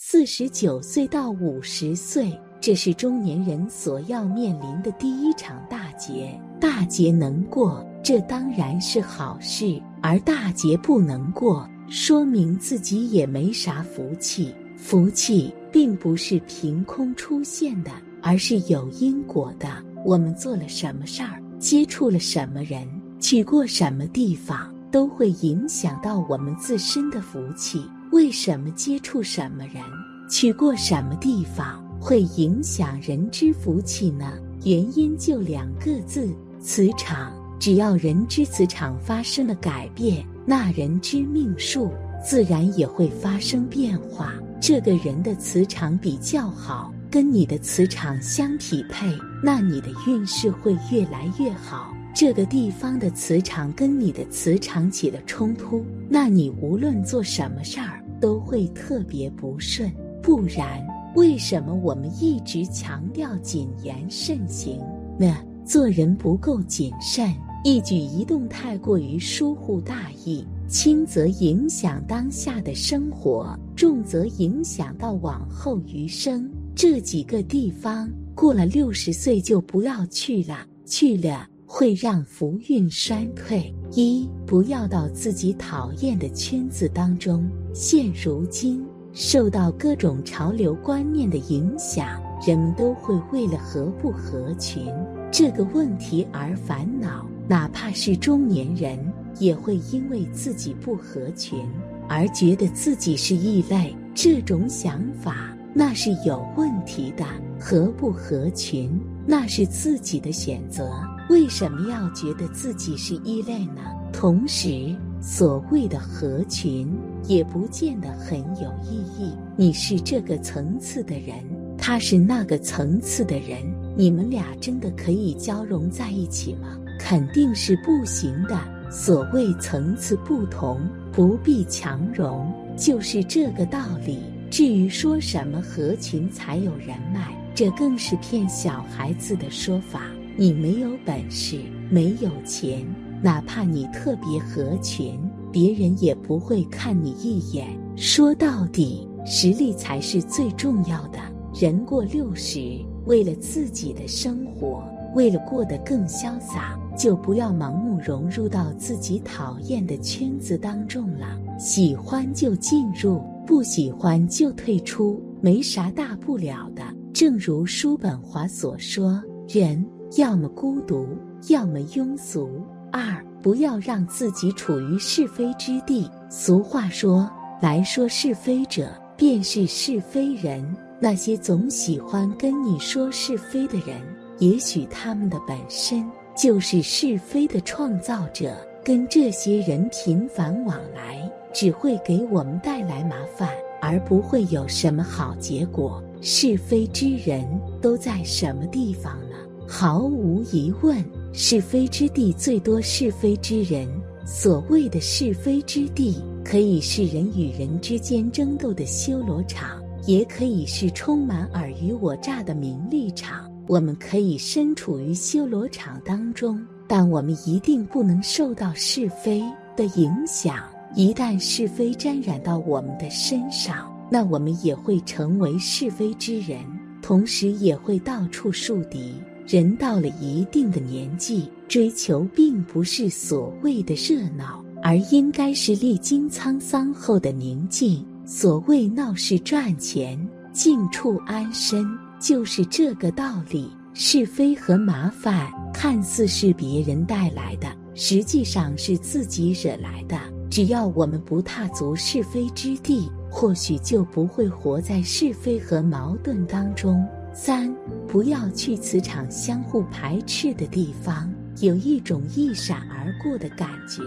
四十九岁到五十岁，这是中年人所要面临的第一场大劫。大劫能过，这当然是好事；而大劫不能过，说明自己也没啥福气。福气并不是凭空出现的，而是有因果的。我们做了什么事儿，接触了什么人，去过什么地方，都会影响到我们自身的福气。为什么接触什么人，去过什么地方，会影响人之福气呢？原因就两个字：磁场。只要人之磁场发生了改变，那人之命数自然也会发生变化。这个人的磁场比较好，跟你的磁场相匹配，那你的运势会越来越好。这个地方的磁场跟你的磁场起了冲突，那你无论做什么事儿都会特别不顺。不然，为什么我们一直强调谨言慎行呢？做人不够谨慎。一举一动太过于疏忽大意，轻则影响当下的生活，重则影响到往后余生。这几个地方过了六十岁就不要去了，去了会让福运衰退。一不要到自己讨厌的圈子当中。现如今受到各种潮流观念的影响，人们都会为了合不合群这个问题而烦恼。哪怕是中年人，也会因为自己不合群而觉得自己是异类。这种想法那是有问题的。合不合群那是自己的选择，为什么要觉得自己是异类呢？同时，所谓的合群也不见得很有意义。你是这个层次的人，他是那个层次的人，你们俩真的可以交融在一起吗？肯定是不行的。所谓层次不同，不必强融，就是这个道理。至于说什么合群才有人脉，这更是骗小孩子的说法。你没有本事，没有钱，哪怕你特别合群，别人也不会看你一眼。说到底，实力才是最重要的。人过六十，为了自己的生活，为了过得更潇洒。就不要盲目融入到自己讨厌的圈子当中了。喜欢就进入，不喜欢就退出，没啥大不了的。正如叔本华所说：“人要么孤独，要么庸俗。二不要让自己处于是非之地。”俗话说：“来说是非者，便是是非人。”那些总喜欢跟你说是非的人，也许他们的本身。就是是非的创造者，跟这些人频繁往来，只会给我们带来麻烦，而不会有什么好结果。是非之人都在什么地方呢？毫无疑问，是非之地最多是非之人。所谓的是非之地，可以是人与人之间争斗的修罗场，也可以是充满尔虞我诈的名利场。我们可以身处于修罗场当中，但我们一定不能受到是非的影响。一旦是非沾染到我们的身上，那我们也会成为是非之人，同时也会到处树敌。人到了一定的年纪，追求并不是所谓的热闹，而应该是历经沧桑后的宁静。所谓闹市赚钱，静处安身。就是这个道理，是非和麻烦看似是别人带来的，实际上是自己惹来的。只要我们不踏足是非之地，或许就不会活在是非和矛盾当中。三，不要去磁场相互排斥的地方，有一种一闪而过的感觉，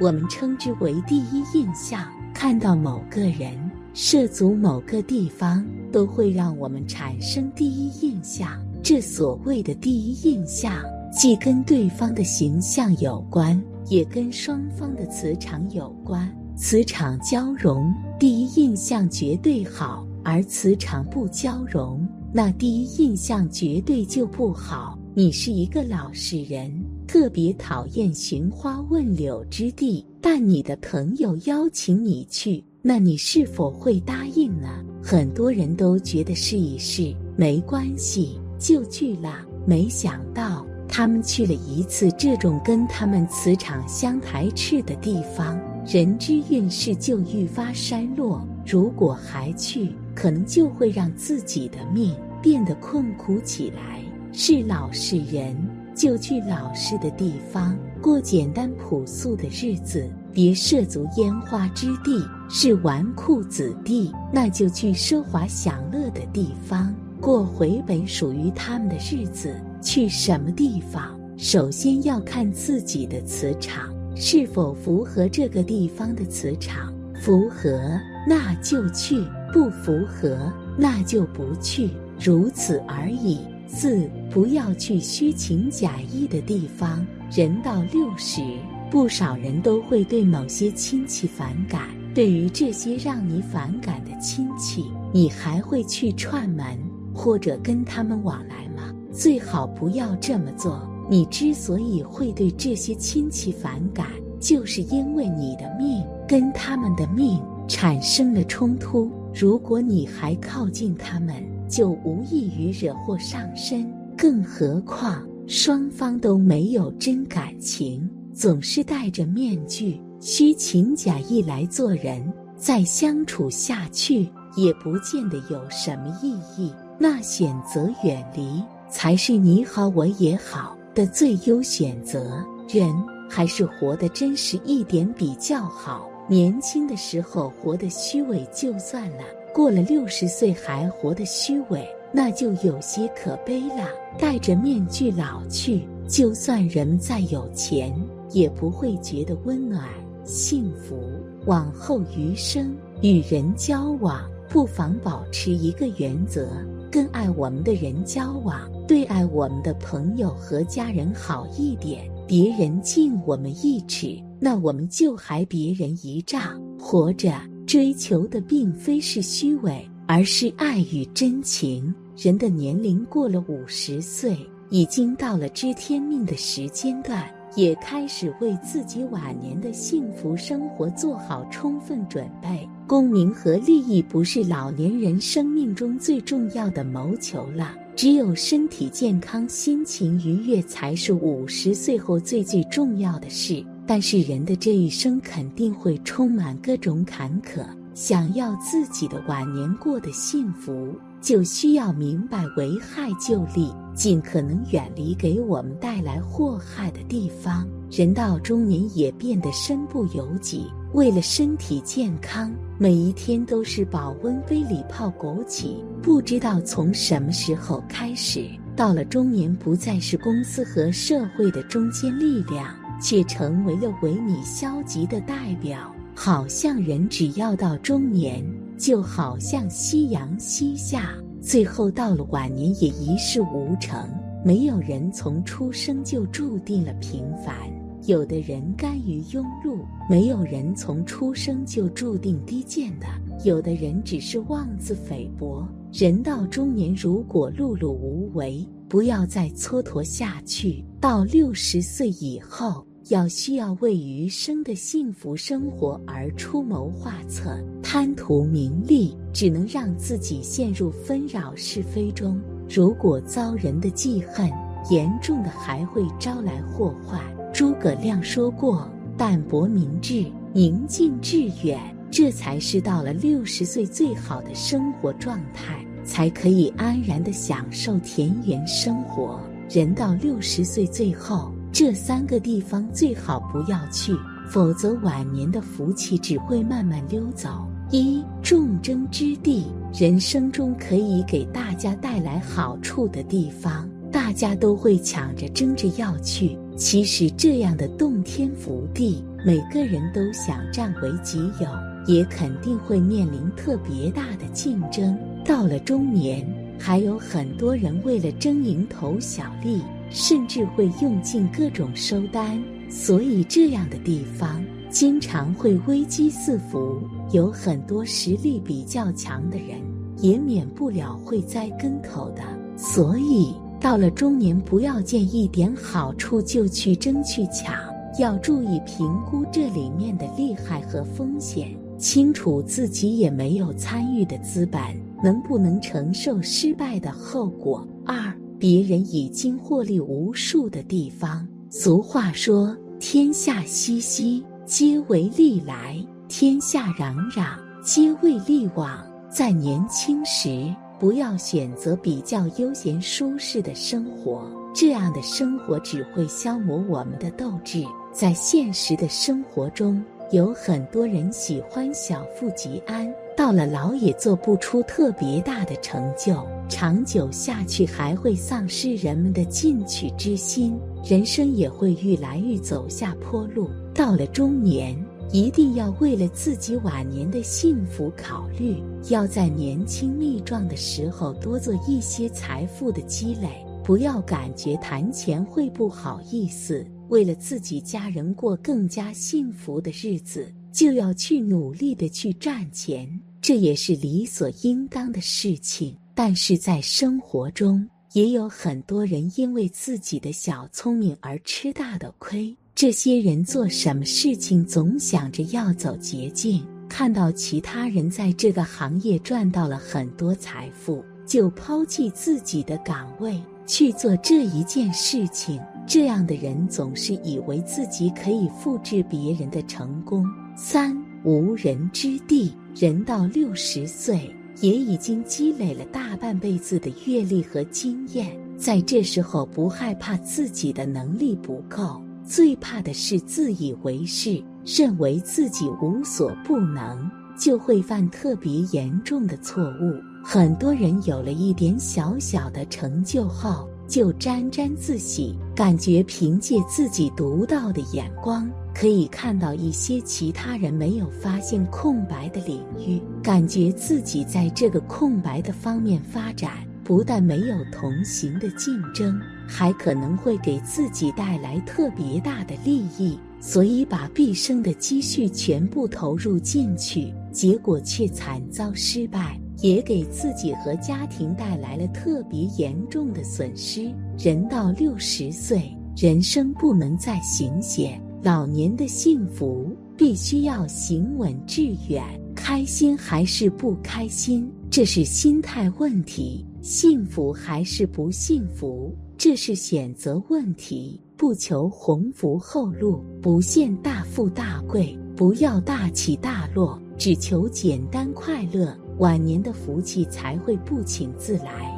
我们称之为第一印象。看到某个人。涉足某个地方，都会让我们产生第一印象。这所谓的第一印象，既跟对方的形象有关，也跟双方的磁场有关。磁场交融，第一印象绝对好；而磁场不交融，那第一印象绝对就不好。你是一个老实人，特别讨厌寻花问柳之地，但你的朋友邀请你去。那你是否会答应呢？很多人都觉得试一试没关系就去了，没想到他们去了一次这种跟他们磁场相排斥的地方，人之运势就愈发衰落。如果还去，可能就会让自己的命变得困苦起来。是老实人，就去老实的地方过简单朴素的日子，别涉足烟花之地；是纨绔子弟，那就去奢华享乐的地方过回本属于他们的日子。去什么地方，首先要看自己的磁场是否符合这个地方的磁场，符合那就去，不符合那就不去，如此而已。四不要去虚情假意的地方。人到六十，不少人都会对某些亲戚反感。对于这些让你反感的亲戚，你还会去串门或者跟他们往来吗？最好不要这么做。你之所以会对这些亲戚反感，就是因为你的命跟他们的命产生了冲突。如果你还靠近他们，就无异于惹祸上身，更何况双方都没有真感情，总是戴着面具、虚情假意来做人，再相处下去也不见得有什么意义。那选择远离，才是你好我也好的最优选择。人还是活得真实一点比较好。年轻的时候活得虚伪就算了。过了六十岁还活得虚伪，那就有些可悲了。戴着面具老去，就算人再有钱，也不会觉得温暖幸福。往后余生与人交往，不妨保持一个原则：跟爱我们的人交往，对爱我们的朋友和家人好一点。别人敬我们一尺，那我们就还别人一丈。活着。追求的并非是虚伪，而是爱与真情。人的年龄过了五十岁，已经到了知天命的时间段，也开始为自己晚年的幸福生活做好充分准备。功名和利益不是老年人生命中最重要的谋求了，只有身体健康、心情愉悦，才是五十岁后最最重要的事。但是人的这一生肯定会充满各种坎坷，想要自己的晚年过得幸福，就需要明白危害就利，尽可能远离给我们带来祸害的地方。人到中年也变得身不由己，为了身体健康，每一天都是保温杯里泡枸杞。不知道从什么时候开始，到了中年不再是公司和社会的中坚力量。却成为了萎靡消极的代表，好像人只要到中年，就好像夕阳西下，最后到了晚年也一事无成。没有人从出生就注定了平凡，有的人甘于庸碌；没有人从出生就注定低贱的，有的人只是妄自菲薄。人到中年，如果碌碌无为，不要再蹉跎下去。到六十岁以后。要需要为余生的幸福生活而出谋划策，贪图名利，只能让自己陷入纷扰是非中。如果遭人的记恨，严重的还会招来祸患。诸葛亮说过：“淡泊明志，宁静致远，这才是到了六十岁最好的生活状态，才可以安然的享受田园生活。人到六十岁最后。”这三个地方最好不要去，否则晚年的福气只会慢慢溜走。一众争之地，人生中可以给大家带来好处的地方，大家都会抢着争着要去。其实这样的洞天福地，每个人都想占为己有，也肯定会面临特别大的竞争。到了中年，还有很多人为了争蝇头小利。甚至会用尽各种收单，所以这样的地方经常会危机四伏，有很多实力比较强的人也免不了会栽跟头的。所以到了中年，不要见一点好处就去争去抢，要注意评估这里面的利害和风险。清楚自己也没有参与的资本，能不能承受失败的后果？二，别人已经获利无数的地方。俗话说：“天下熙熙，皆为利来；天下攘攘，皆为利往。”在年轻时，不要选择比较悠闲舒适的生活，这样的生活只会消磨我们的斗志。在现实的生活中，有很多人喜欢小富即安，到了老也做不出特别大的成就，长久下去还会丧失人们的进取之心。人生也会愈来愈走下坡路，到了中年，一定要为了自己晚年的幸福考虑，要在年轻力壮的时候多做一些财富的积累，不要感觉谈钱会不好意思。为了自己家人过更加幸福的日子，就要去努力的去赚钱，这也是理所应当的事情。但是在生活中，也有很多人因为自己的小聪明而吃大的亏。这些人做什么事情总想着要走捷径，看到其他人在这个行业赚到了很多财富，就抛弃自己的岗位去做这一件事情。这样的人总是以为自己可以复制别人的成功。三无人之地，人到六十岁。也已经积累了大半辈子的阅历和经验，在这时候不害怕自己的能力不够，最怕的是自以为是，认为自己无所不能，就会犯特别严重的错误。很多人有了一点小小的成就后，就沾沾自喜，感觉凭借自己独到的眼光。可以看到一些其他人没有发现空白的领域，感觉自己在这个空白的方面发展，不但没有同行的竞争，还可能会给自己带来特别大的利益，所以把毕生的积蓄全部投入进去，结果却惨遭失败，也给自己和家庭带来了特别严重的损失。人到六十岁，人生不能再行险。老年的幸福必须要行稳致远，开心还是不开心，这是心态问题；幸福还是不幸福，这是选择问题。不求鸿福后路，不羡大富大贵，不要大起大落，只求简单快乐，晚年的福气才会不请自来。